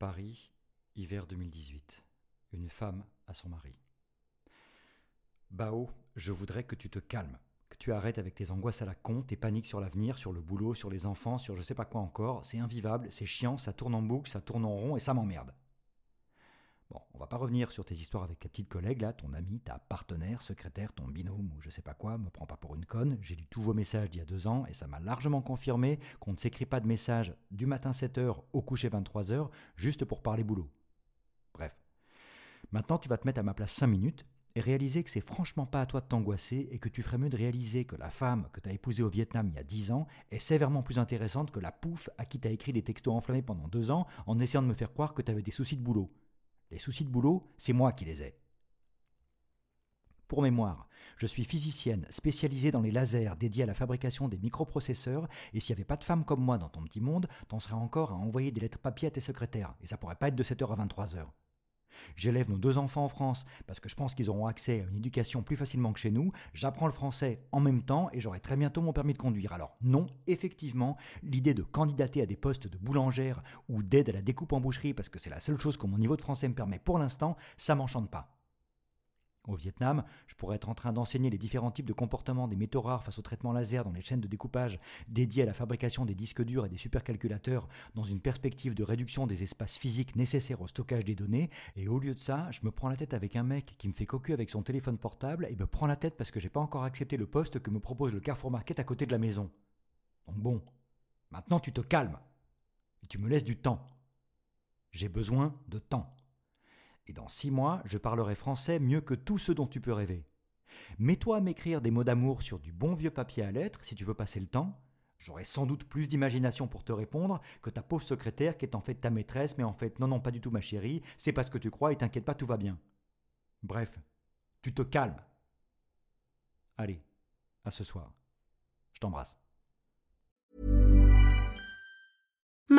Paris, hiver 2018. Une femme à son mari. Bao, je voudrais que tu te calmes, que tu arrêtes avec tes angoisses à la con, tes paniques sur l'avenir, sur le boulot, sur les enfants, sur je sais pas quoi encore. C'est invivable, c'est chiant, ça tourne en boucle, ça tourne en rond et ça m'emmerde. On va pas revenir sur tes histoires avec ta petite collègue là, ton ami, ta partenaire, secrétaire, ton binôme ou je sais pas quoi, me prends pas pour une conne. J'ai lu tous vos messages d'il y a deux ans et ça m'a largement confirmé qu'on ne s'écrit pas de messages du matin 7h au coucher 23h juste pour parler boulot. Bref. Maintenant, tu vas te mettre à ma place 5 minutes et réaliser que c'est franchement pas à toi de t'angoisser et que tu ferais mieux de réaliser que la femme que tu as épousée au Vietnam il y a 10 ans est sévèrement plus intéressante que la pouffe à qui t'as écrit des textos enflammés pendant deux ans en essayant de me faire croire que tu avais des soucis de boulot. Les soucis de boulot, c'est moi qui les ai. Pour mémoire, je suis physicienne spécialisée dans les lasers dédiés à la fabrication des microprocesseurs, et s'il n'y avait pas de femmes comme moi dans ton petit monde, t'en serais encore à envoyer des lettres papier à tes secrétaires, et ça pourrait pas être de 7h à 23h. J'élève nos deux enfants en France parce que je pense qu'ils auront accès à une éducation plus facilement que chez nous. J'apprends le français en même temps et j'aurai très bientôt mon permis de conduire. Alors non, effectivement, l'idée de candidater à des postes de boulangère ou d'aide à la découpe en boucherie parce que c'est la seule chose que mon niveau de français me permet pour l'instant, ça m'enchante pas. Au Vietnam, je pourrais être en train d'enseigner les différents types de comportements des métaux rares face au traitement laser dans les chaînes de découpage dédiées à la fabrication des disques durs et des supercalculateurs dans une perspective de réduction des espaces physiques nécessaires au stockage des données. Et au lieu de ça, je me prends la tête avec un mec qui me fait cocu avec son téléphone portable et me prend la tête parce que j'ai pas encore accepté le poste que me propose le Carrefour Market à côté de la maison. Donc bon, maintenant tu te calmes. Et tu me laisses du temps. J'ai besoin de temps. Et dans six mois, je parlerai français mieux que tous ceux dont tu peux rêver. Mets-toi à m'écrire des mots d'amour sur du bon vieux papier à lettres si tu veux passer le temps. J'aurai sans doute plus d'imagination pour te répondre que ta pauvre secrétaire qui est en fait ta maîtresse, mais en fait non, non, pas du tout ma chérie, c'est parce que tu crois et t'inquiète pas, tout va bien. Bref, tu te calmes. Allez, à ce soir. Je t'embrasse.